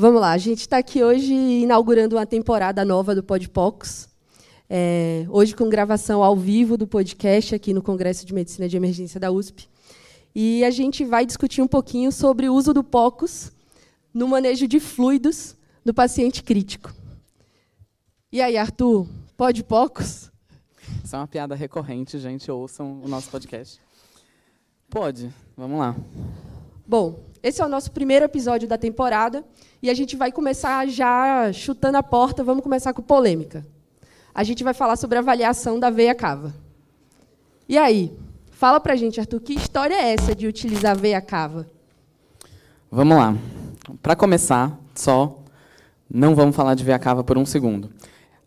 Vamos lá, a gente está aqui hoje inaugurando uma temporada nova do Podpox. É, hoje com gravação ao vivo do podcast aqui no Congresso de Medicina de Emergência da USP. E a gente vai discutir um pouquinho sobre o uso do POCUS no manejo de fluidos do paciente crítico. E aí, Arthur, pode POCUS? Isso é uma piada recorrente, gente. Ouçam o nosso podcast. Pode, vamos lá. Bom, esse é o nosso primeiro episódio da temporada e a gente vai começar já chutando a porta. Vamos começar com polêmica. A gente vai falar sobre a avaliação da veia cava. E aí, fala pra gente, Arthur, que história é essa de utilizar a veia cava? Vamos lá. Para começar, só não vamos falar de veia cava por um segundo.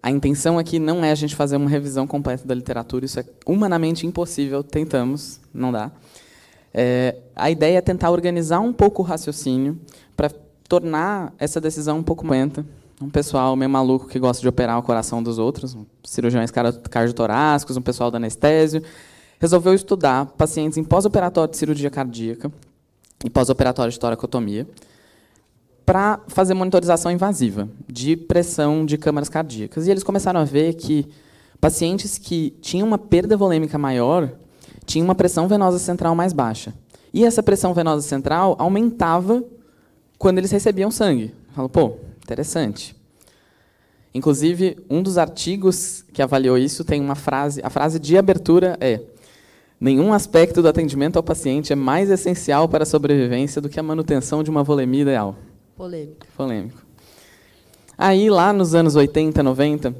A intenção aqui não é a gente fazer uma revisão completa da literatura, isso é humanamente impossível, tentamos, não dá. É, a ideia é tentar organizar um pouco o raciocínio para tornar essa decisão um pouco lenta. Um pessoal meio maluco que gosta de operar o coração dos outros, cirurgiões cardiotorácicos, um pessoal da anestésio, resolveu estudar pacientes em pós-operatório de cirurgia cardíaca e pós-operatório de toracotomia para fazer monitorização invasiva de pressão de câmaras cardíacas. E eles começaram a ver que pacientes que tinham uma perda volêmica maior tinha uma pressão venosa central mais baixa. E essa pressão venosa central aumentava quando eles recebiam sangue. Falou, pô, interessante. Inclusive, um dos artigos que avaliou isso tem uma frase, a frase de abertura é: Nenhum aspecto do atendimento ao paciente é mais essencial para a sobrevivência do que a manutenção de uma volemia ideal. Polêmico. Polêmico. Aí, lá nos anos 80, 90,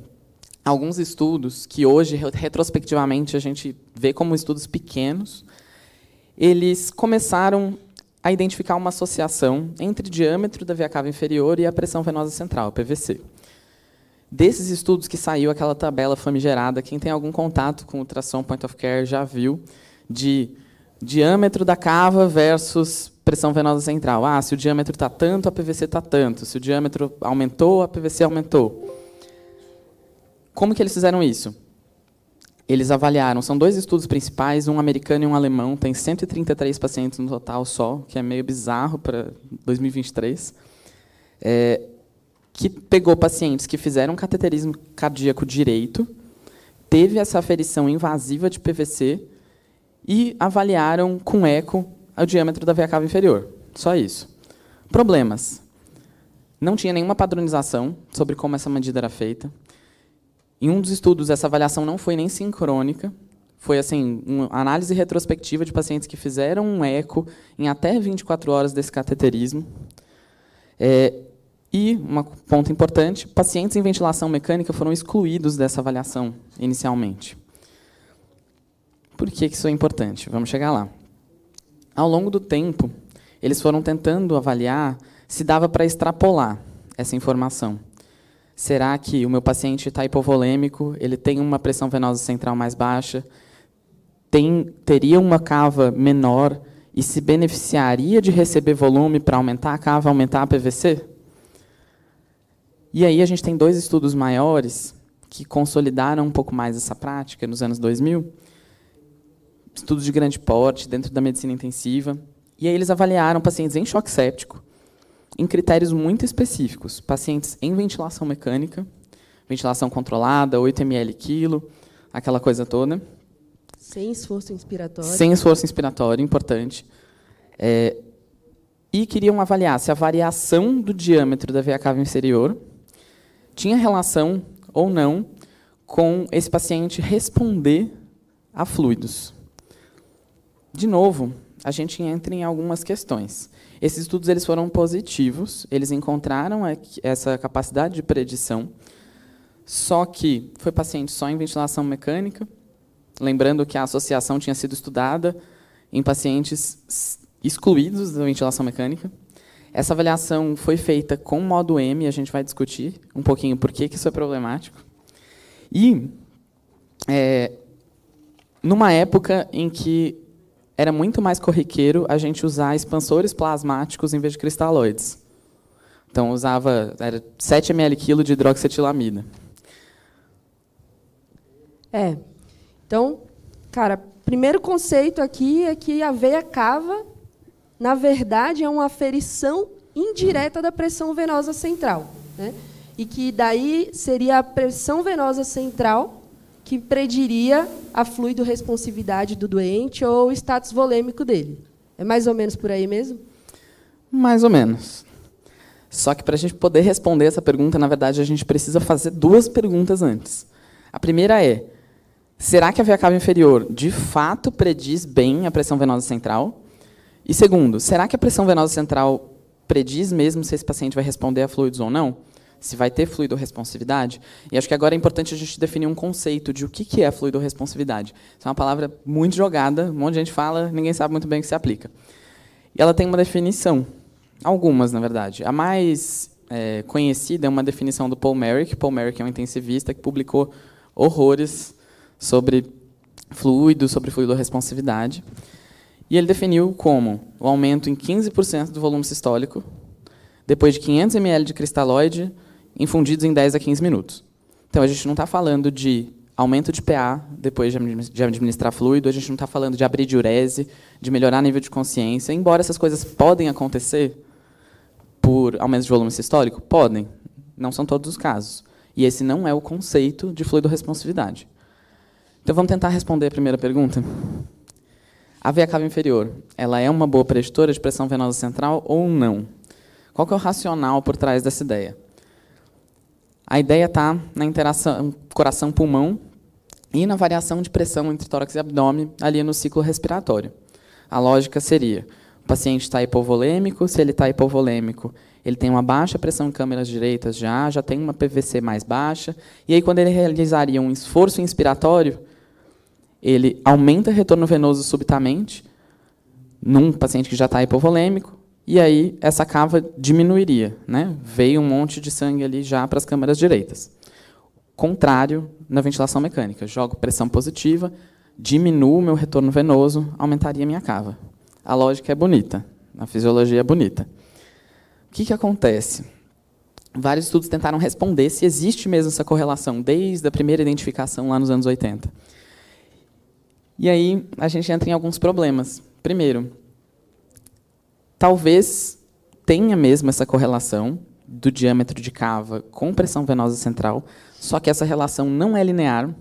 alguns estudos que hoje, retrospectivamente, a gente vê como estudos pequenos, eles começaram a identificar uma associação entre o diâmetro da veia cava inferior e a pressão venosa central, PVC. Desses estudos que saiu aquela tabela famigerada, quem tem algum contato com ultrassom point of care já viu, de diâmetro da cava versus pressão venosa central. Ah, se o diâmetro está tanto, a PVC está tanto. Se o diâmetro aumentou, a PVC aumentou. Como que eles fizeram isso? Eles avaliaram, são dois estudos principais, um americano e um alemão, tem 133 pacientes no total só, que é meio bizarro para 2023, é, que pegou pacientes que fizeram cateterismo cardíaco direito, teve essa aferição invasiva de PVC e avaliaram com eco o diâmetro da veia cava inferior. Só isso. Problemas. Não tinha nenhuma padronização sobre como essa medida era feita. Em um dos estudos, essa avaliação não foi nem sincrônica, foi assim uma análise retrospectiva de pacientes que fizeram um eco em até 24 horas desse cateterismo. É, e, um ponto importante, pacientes em ventilação mecânica foram excluídos dessa avaliação inicialmente. Por que isso é importante? Vamos chegar lá. Ao longo do tempo, eles foram tentando avaliar se dava para extrapolar essa informação. Será que o meu paciente está hipovolêmico, ele tem uma pressão venosa central mais baixa, tem, teria uma cava menor e se beneficiaria de receber volume para aumentar a cava, aumentar a PVC? E aí a gente tem dois estudos maiores que consolidaram um pouco mais essa prática nos anos 2000, estudos de grande porte dentro da medicina intensiva, e aí eles avaliaram pacientes em choque séptico em critérios muito específicos. Pacientes em ventilação mecânica, ventilação controlada, 8 ml quilo, aquela coisa toda. Sem esforço inspiratório. Sem esforço inspiratório, importante. É, e queriam avaliar se a variação do diâmetro da veia cava inferior tinha relação ou não com esse paciente responder a fluidos. De novo, a gente entra em algumas questões. Esses estudos eles foram positivos, eles encontraram essa capacidade de predição, só que foi paciente só em ventilação mecânica, lembrando que a associação tinha sido estudada em pacientes excluídos da ventilação mecânica. Essa avaliação foi feita com modo M, a gente vai discutir um pouquinho por que, que isso é problemático. E, é, numa época em que era muito mais corriqueiro a gente usar expansores plasmáticos em vez de cristalóides. Então, usava era 7 ml quilo de hidroxetilamida. É. Então, cara, primeiro conceito aqui é que a veia cava, na verdade, é uma aferição indireta da pressão venosa central. Né? E que daí seria a pressão venosa central que prediria a fluido responsividade do doente ou o status volêmico dele. É mais ou menos por aí mesmo? Mais ou menos. Só que para a gente poder responder essa pergunta, na verdade, a gente precisa fazer duas perguntas antes. A primeira é: será que a veia cava inferior de fato prediz bem a pressão venosa central? E segundo, será que a pressão venosa central prediz mesmo se esse paciente vai responder a fluidos ou não? Se vai ter fluido responsividade? E acho que agora é importante a gente definir um conceito de o que é fluido responsividade. Isso é uma palavra muito jogada, um monte de gente fala, ninguém sabe muito bem o que se aplica. E ela tem uma definição. Algumas, na verdade. A mais é, conhecida é uma definição do Paul Merrick. Paul Merrick é um intensivista que publicou horrores sobre fluido, sobre fluido responsividade. E ele definiu como o aumento em 15% do volume sistólico, depois de 500 ml de cristalóide, infundidos em 10 a 15 minutos. Então, a gente não está falando de aumento de PA depois de administrar fluido, a gente não está falando de abrir diurese, de melhorar nível de consciência, embora essas coisas podem acontecer, por aumento de volume sistólico? Podem. Não são todos os casos. E esse não é o conceito de fluido responsividade. Então vamos tentar responder a primeira pergunta. A veia cava inferior, ela é uma boa preditora de pressão venosa central ou não? Qual é o racional por trás dessa ideia? A ideia está na interação coração-pulmão e na variação de pressão entre tórax e abdômen ali no ciclo respiratório. A lógica seria, o paciente está hipovolêmico, se ele está hipovolêmico, ele tem uma baixa pressão em câmeras direitas já, já tem uma PVC mais baixa, e aí quando ele realizaria um esforço inspiratório, ele aumenta o retorno venoso subitamente, num paciente que já está hipovolêmico, e aí essa cava diminuiria. Né? Veio um monte de sangue ali já para as câmeras direitas. Contrário na ventilação mecânica. Jogo pressão positiva, diminuo meu retorno venoso, aumentaria minha cava. A lógica é bonita, a fisiologia é bonita. O que, que acontece? Vários estudos tentaram responder se existe mesmo essa correlação, desde a primeira identificação lá nos anos 80. E aí a gente entra em alguns problemas. Primeiro, talvez tenha mesmo essa correlação do diâmetro de cava com pressão venosa central, só que essa relação não é linear.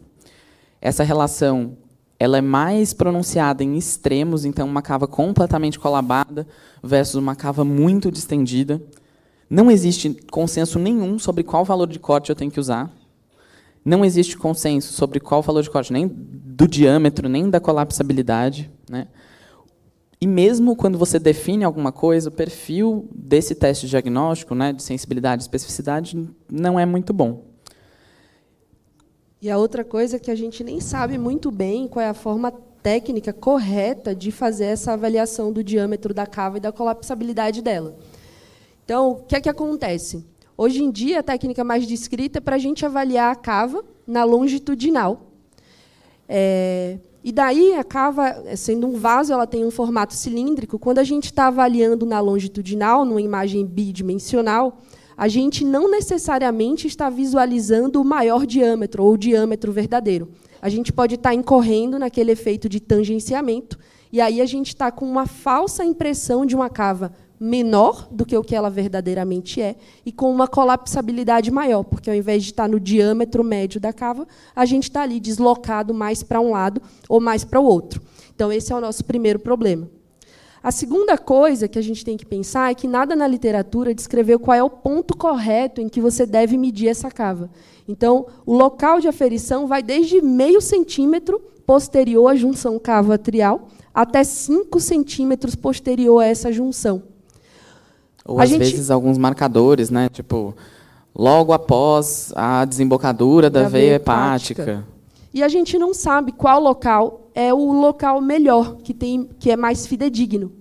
Essa relação ela é mais pronunciada em extremos, então uma cava completamente colabada versus uma cava muito distendida. Não existe consenso nenhum sobre qual valor de corte eu tenho que usar. Não existe consenso sobre qual valor de corte, nem do diâmetro, nem da colapsabilidade. Né? E mesmo quando você define alguma coisa, o perfil desse teste diagnóstico, né, de sensibilidade e especificidade, não é muito bom. E a outra coisa é que a gente nem sabe muito bem qual é a forma técnica correta de fazer essa avaliação do diâmetro da cava e da colapsabilidade dela. Então, o que é que acontece? Hoje em dia, a técnica mais descrita é para a gente avaliar a cava na longitudinal. É, e daí, a cava, sendo um vaso, ela tem um formato cilíndrico. Quando a gente está avaliando na longitudinal, numa imagem bidimensional, a gente não necessariamente está visualizando o maior diâmetro ou o diâmetro verdadeiro. A gente pode estar incorrendo naquele efeito de tangenciamento, e aí a gente está com uma falsa impressão de uma cava menor do que o que ela verdadeiramente é e com uma colapsabilidade maior, porque ao invés de estar no diâmetro médio da cava, a gente está ali deslocado mais para um lado ou mais para o outro. Então, esse é o nosso primeiro problema. A segunda coisa que a gente tem que pensar é que nada na literatura descreveu qual é o ponto correto em que você deve medir essa cava. Então, o local de aferição vai desde meio centímetro posterior à junção cavo-atrial até 5 centímetros posterior a essa junção. Ou, a às gente... vezes, alguns marcadores, né? tipo, logo após a desembocadura da, da veia hepática. hepática. E a gente não sabe qual local é o local melhor, que, tem, que é mais fidedigno.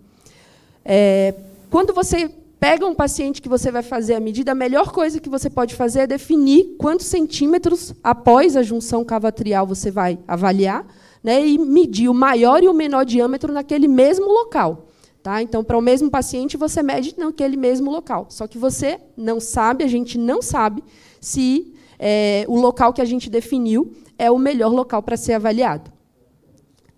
É, quando você pega um paciente que você vai fazer a medida, a melhor coisa que você pode fazer é definir quantos centímetros após a junção cavatrial você vai avaliar né, e medir o maior e o menor diâmetro naquele mesmo local. Tá? Então, para o mesmo paciente, você mede naquele mesmo local. Só que você não sabe, a gente não sabe, se é, o local que a gente definiu é o melhor local para ser avaliado.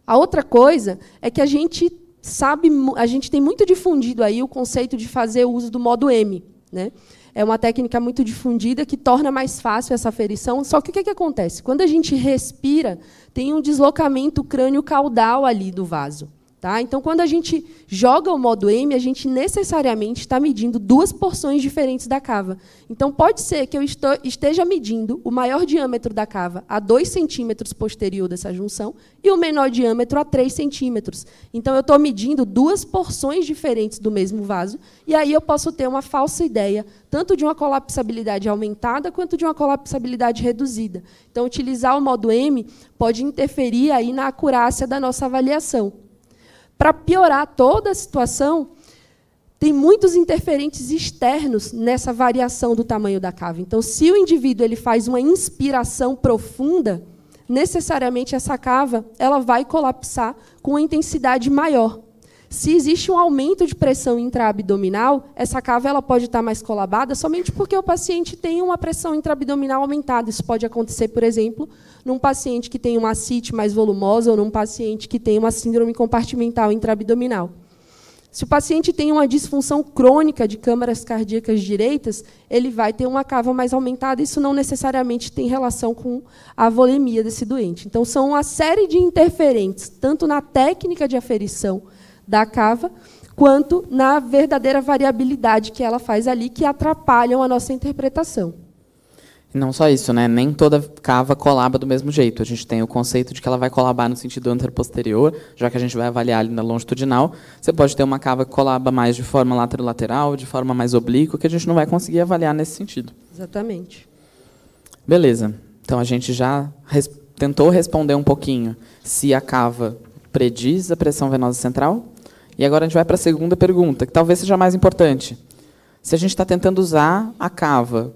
A outra coisa é que a gente sabe, a gente tem muito difundido aí o conceito de fazer uso do modo M, né? É uma técnica muito difundida que torna mais fácil essa aferição. Só que o que, que acontece? Quando a gente respira, tem um deslocamento crânio-caudal ali do vaso. Tá? Então, quando a gente joga o modo M, a gente necessariamente está medindo duas porções diferentes da cava. Então, pode ser que eu esteja medindo o maior diâmetro da cava a 2 centímetros posterior dessa junção e o menor diâmetro a 3 centímetros. Então, eu estou medindo duas porções diferentes do mesmo vaso, e aí eu posso ter uma falsa ideia, tanto de uma colapsabilidade aumentada quanto de uma colapsabilidade reduzida. Então, utilizar o modo M pode interferir aí na acurácia da nossa avaliação. Para piorar toda a situação, tem muitos interferentes externos nessa variação do tamanho da cava. Então, se o indivíduo ele faz uma inspiração profunda, necessariamente essa cava ela vai colapsar com uma intensidade maior. Se existe um aumento de pressão intraabdominal, essa cava ela pode estar mais colabada somente porque o paciente tem uma pressão intraabdominal aumentada. Isso pode acontecer, por exemplo, num paciente que tem uma ascite mais volumosa ou num paciente que tem uma síndrome compartimental intraabdominal. Se o paciente tem uma disfunção crônica de câmaras cardíacas direitas, ele vai ter uma cava mais aumentada. Isso não necessariamente tem relação com a volemia desse doente. Então, são uma série de interferentes, tanto na técnica de aferição da cava, quanto na verdadeira variabilidade que ela faz ali, que atrapalham a nossa interpretação. Não só isso, né? Nem toda cava colaba do mesmo jeito. A gente tem o conceito de que ela vai colabar no sentido anteroposterior, já que a gente vai avaliar ali na longitudinal. Você pode ter uma cava que colaba mais de forma lateral, de forma mais oblíqua, que a gente não vai conseguir avaliar nesse sentido. Exatamente. Beleza. Então a gente já res tentou responder um pouquinho se a cava prediz a pressão venosa central. E agora a gente vai para a segunda pergunta, que talvez seja mais importante. Se a gente está tentando usar a cava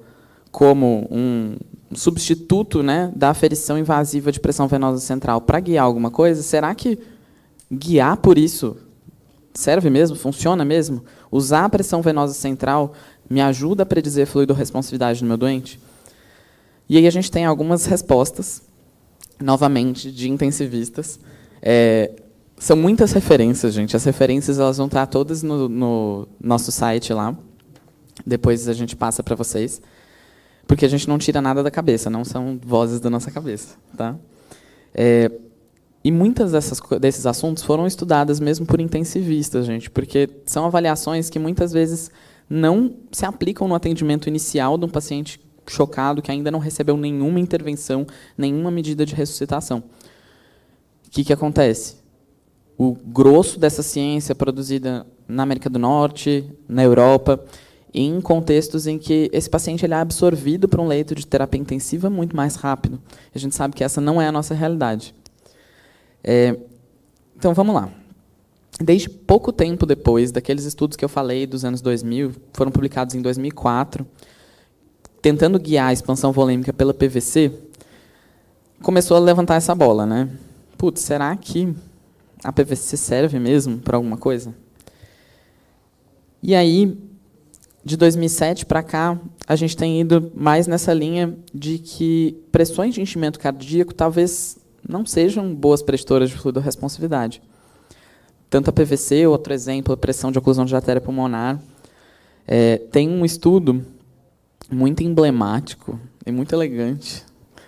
como um substituto né, da aferição invasiva de pressão venosa central para guiar alguma coisa, será que guiar por isso serve mesmo? Funciona mesmo? Usar a pressão venosa central me ajuda a predizer fluido-responsividade no meu doente? E aí a gente tem algumas respostas, novamente, de intensivistas, é, são muitas referências, gente. As referências elas vão estar todas no, no nosso site lá. Depois a gente passa para vocês, porque a gente não tira nada da cabeça, não são vozes da nossa cabeça, tá? É, e muitas dessas, desses assuntos foram estudadas mesmo por intensivistas, gente, porque são avaliações que muitas vezes não se aplicam no atendimento inicial de um paciente chocado que ainda não recebeu nenhuma intervenção, nenhuma medida de ressuscitação que, que acontece? O grosso dessa ciência produzida na América do Norte, na Europa, em contextos em que esse paciente ele é absorvido para um leito de terapia intensiva muito mais rápido. A gente sabe que essa não é a nossa realidade. É, então, vamos lá. Desde pouco tempo depois daqueles estudos que eu falei dos anos 2000, foram publicados em 2004, tentando guiar a expansão volêmica pela PVC, começou a levantar essa bola, né? putz, será que a PVC serve mesmo para alguma coisa? E aí, de 2007 para cá, a gente tem ido mais nessa linha de que pressões de enchimento cardíaco talvez não sejam boas preditoras de fluido responsividade. Tanto a PVC, outro exemplo, a pressão de oclusão de artéria pulmonar. É, tem um estudo muito emblemático e muito elegante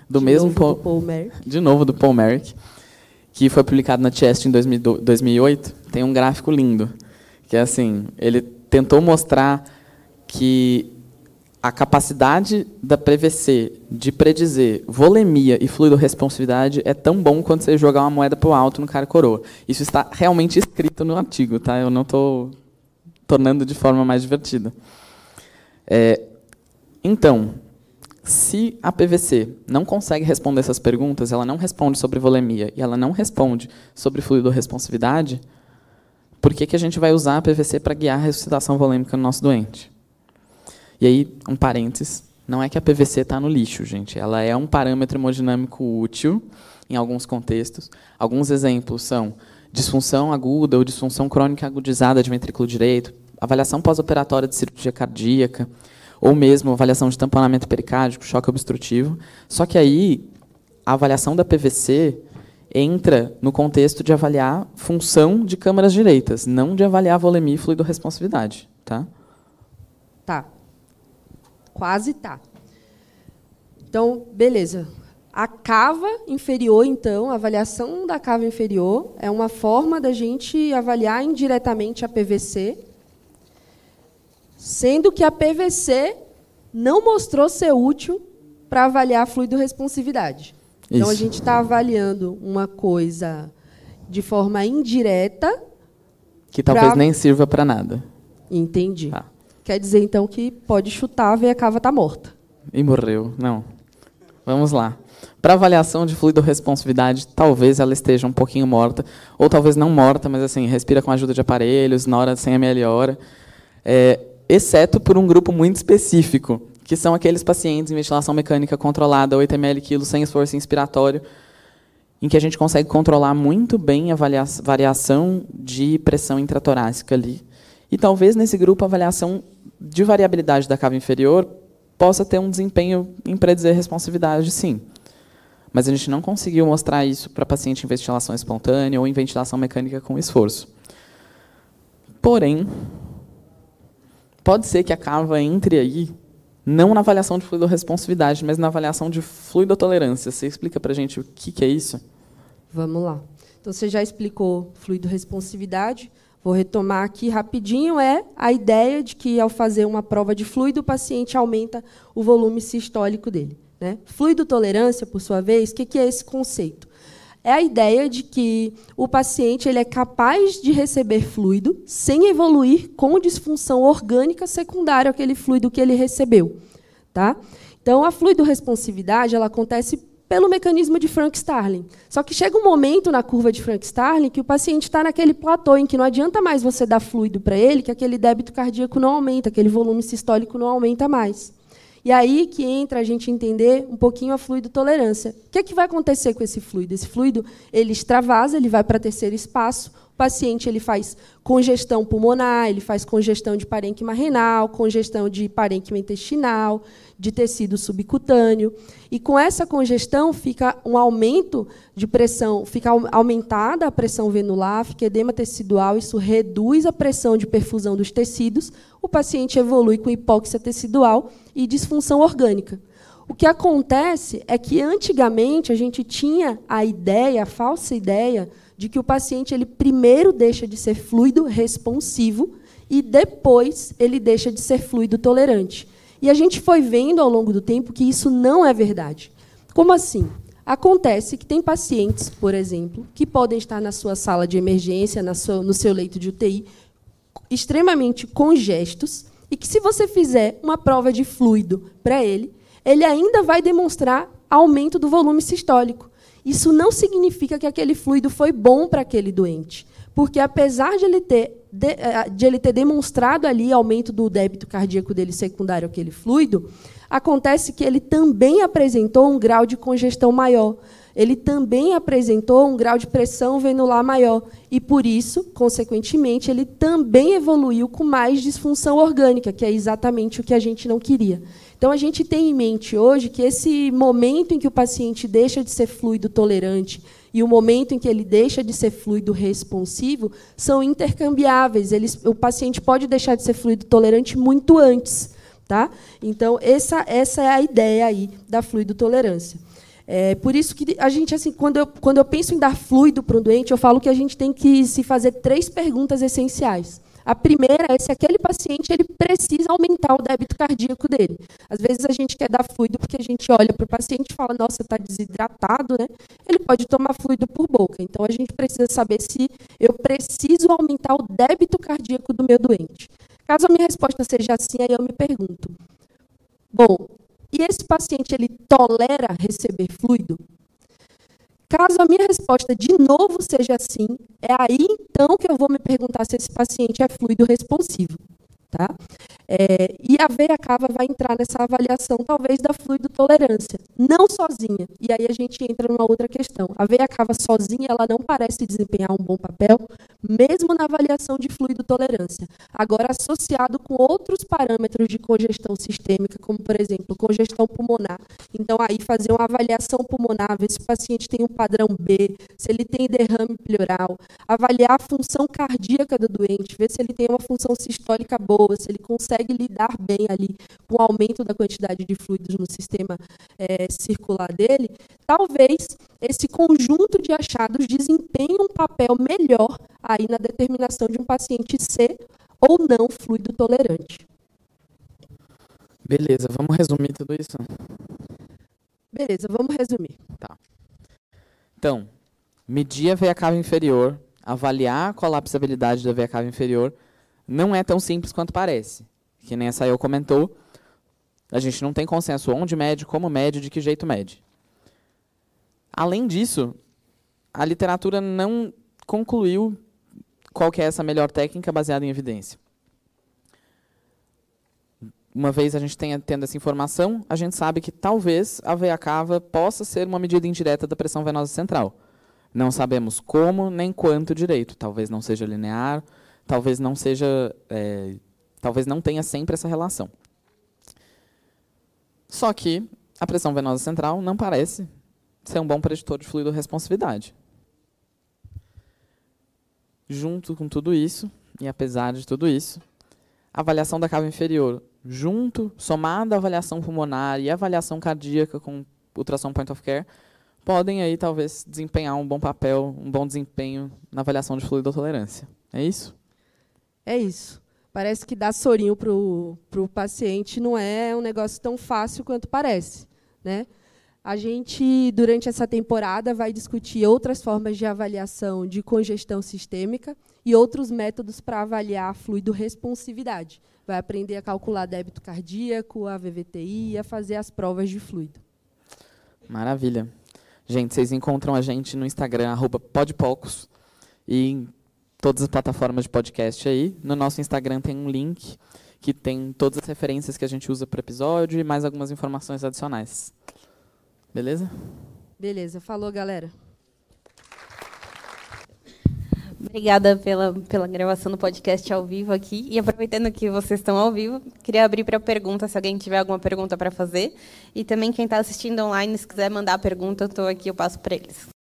do de mesmo novo Paul, do Paul Merrick. de novo do Paul Merrick, que foi publicado na Chest em 2008, tem um gráfico lindo, que é assim, ele tentou mostrar que a capacidade da PVC de predizer volemia e fluido responsividade é tão bom quanto você jogar uma moeda para o alto no cara coroa. Isso está realmente escrito no artigo, tá? Eu não estou tornando de forma mais divertida. É, então, se a PVC não consegue responder essas perguntas, ela não responde sobre volemia e ela não responde sobre fluido responsividade, por que, que a gente vai usar a PVC para guiar a ressuscitação volêmica no nosso doente? E aí, um parênteses, não é que a PVC está no lixo, gente. Ela é um parâmetro hemodinâmico útil em alguns contextos. Alguns exemplos são disfunção aguda ou disfunção crônica agudizada de ventrículo direito, avaliação pós-operatória de cirurgia cardíaca, ou mesmo avaliação de tamponamento pericárdico, choque obstrutivo. Só que aí, a avaliação da PVC entra no contexto de avaliar função de câmaras direitas, não de avaliar volemia e fluido responsividade, tá? Tá. Quase tá. Então, beleza. A cava inferior, então, a avaliação da cava inferior é uma forma da gente avaliar indiretamente a PVC, sendo que a PVC não mostrou ser útil para avaliar a fluido responsividade. Então, a gente está avaliando uma coisa de forma indireta. Que talvez pra... nem sirva para nada. Entendi. Tá. Quer dizer, então, que pode chutar, ver a cava está morta. E morreu. Não. Vamos lá. Para avaliação de fluido responsividade, talvez ela esteja um pouquinho morta, ou talvez não morta, mas assim, respira com a ajuda de aparelhos, na hora de 100 ml hora. É, exceto por um grupo muito específico, que são aqueles pacientes em ventilação mecânica controlada, 8 ml quilo, sem esforço inspiratório, em que a gente consegue controlar muito bem a variação de pressão intratorácica ali. E talvez nesse grupo a avaliação de variabilidade da cava inferior possa ter um desempenho em predizer responsividade, sim. Mas a gente não conseguiu mostrar isso para paciente em ventilação espontânea ou em ventilação mecânica com esforço. Porém, pode ser que a cava entre aí não na avaliação de fluido-responsividade, mas na avaliação de fluidotolerância. Você explica para a gente o que, que é isso? Vamos lá. Então, você já explicou fluido-responsividade. Vou retomar aqui rapidinho. É a ideia de que, ao fazer uma prova de fluido, o paciente aumenta o volume sistólico dele. Né? Fluidotolerância, por sua vez, o que, que é esse conceito? É a ideia de que o paciente ele é capaz de receber fluido sem evoluir com disfunção orgânica secundária àquele fluido que ele recebeu. Tá? Então, a fluido-responsividade ela acontece pelo mecanismo de Frank-Starling. Só que chega um momento na curva de Frank-Starling que o paciente está naquele platô em que não adianta mais você dar fluido para ele, que aquele débito cardíaco não aumenta, aquele volume sistólico não aumenta mais. E aí que entra a gente entender um pouquinho a fluido tolerância. O que, é que vai acontecer com esse fluido? Esse fluido ele extravasa, ele vai para terceiro espaço. O paciente ele faz congestão pulmonar, ele faz congestão de parênquima renal, congestão de parênquima intestinal, de tecido subcutâneo. E com essa congestão fica um aumento de pressão, fica aumentada a pressão venular, fica edema tecidual, isso reduz a pressão de perfusão dos tecidos, o paciente evolui com hipóxia tecidual e disfunção orgânica. O que acontece é que antigamente a gente tinha a ideia, a falsa ideia, de que o paciente ele primeiro deixa de ser fluido responsivo e depois ele deixa de ser fluido tolerante. E a gente foi vendo ao longo do tempo que isso não é verdade. Como assim? Acontece que tem pacientes, por exemplo, que podem estar na sua sala de emergência, no seu leito de UTI, extremamente congestos, e que, se você fizer uma prova de fluido para ele, ele ainda vai demonstrar aumento do volume sistólico. Isso não significa que aquele fluido foi bom para aquele doente, porque apesar de ele ter de, eh, de, ele ter demonstrado ali aumento do débito cardíaco dele secundário àquele fluido, acontece que ele também apresentou um grau de congestão maior. Ele também apresentou um grau de pressão venular maior e por isso, consequentemente, ele também evoluiu com mais disfunção orgânica, que é exatamente o que a gente não queria. Então a gente tem em mente hoje que esse momento em que o paciente deixa de ser fluido tolerante e o momento em que ele deixa de ser fluido responsivo são intercambiáveis. Eles, o paciente pode deixar de ser fluido tolerante muito antes. Tá? Então, essa, essa é a ideia aí da fluido tolerância. É, por isso que a gente, assim, quando eu, quando eu penso em dar fluido para um doente, eu falo que a gente tem que se fazer três perguntas essenciais. A primeira é se aquele paciente ele precisa aumentar o débito cardíaco dele. Às vezes a gente quer dar fluido porque a gente olha para o paciente e fala, nossa, está desidratado, né? Ele pode tomar fluido por boca. Então a gente precisa saber se eu preciso aumentar o débito cardíaco do meu doente. Caso a minha resposta seja assim, aí eu me pergunto, bom, e esse paciente ele tolera receber fluido? Caso a minha resposta de novo seja sim, é aí então que eu vou me perguntar se esse paciente é fluido responsivo. Tá? É, e a veia cava vai entrar nessa avaliação, talvez, da fluido tolerância, não sozinha. E aí a gente entra numa outra questão. A veia cava sozinha, ela não parece desempenhar um bom papel, mesmo na avaliação de fluido tolerância. Agora, associado com outros parâmetros de congestão sistêmica, como, por exemplo, congestão pulmonar. Então, aí fazer uma avaliação pulmonar, ver se o paciente tem um padrão B, se ele tem derrame pleural, avaliar a função cardíaca do doente, ver se ele tem uma função sistólica boa, se ele consegue consegue lidar bem ali com o aumento da quantidade de fluidos no sistema é, circular dele, talvez esse conjunto de achados desempenhe um papel melhor aí na determinação de um paciente ser ou não fluido tolerante. Beleza, vamos resumir tudo isso? Beleza, vamos resumir. Tá. Então, medir a veia cava inferior, avaliar a colapsabilidade da veia cava inferior, não é tão simples quanto parece que nem essa eu comentou, a gente não tem consenso onde mede, como mede, de que jeito mede. Além disso, a literatura não concluiu qual é essa melhor técnica baseada em evidência. Uma vez a gente tenha, tendo essa informação, a gente sabe que talvez a veia cava possa ser uma medida indireta da pressão venosa central. Não sabemos como nem quanto direito. Talvez não seja linear, talvez não seja é, talvez não tenha sempre essa relação. Só que a pressão venosa central não parece ser um bom preditor de fluido responsividade. Junto com tudo isso, e apesar de tudo isso, a avaliação da cava inferior, junto, somada à avaliação pulmonar e a avaliação cardíaca com ultrassom point of care, podem aí talvez desempenhar um bom papel, um bom desempenho na avaliação de fluido tolerância. É isso? É isso. Parece que dar sorinho para o paciente não é um negócio tão fácil quanto parece. Né? A gente, durante essa temporada, vai discutir outras formas de avaliação de congestão sistêmica e outros métodos para avaliar a fluido responsividade. Vai aprender a calcular débito cardíaco, a VVTI e a fazer as provas de fluido. Maravilha. Gente, vocês encontram a gente no Instagram, podpocos, e todas as plataformas de podcast aí. No nosso Instagram tem um link que tem todas as referências que a gente usa para o episódio e mais algumas informações adicionais. Beleza? Beleza. Falou, galera. Obrigada pela, pela gravação do podcast ao vivo aqui. E aproveitando que vocês estão ao vivo, queria abrir para pergunta, se alguém tiver alguma pergunta para fazer. E também quem está assistindo online, se quiser mandar pergunta, eu estou aqui, eu passo para eles.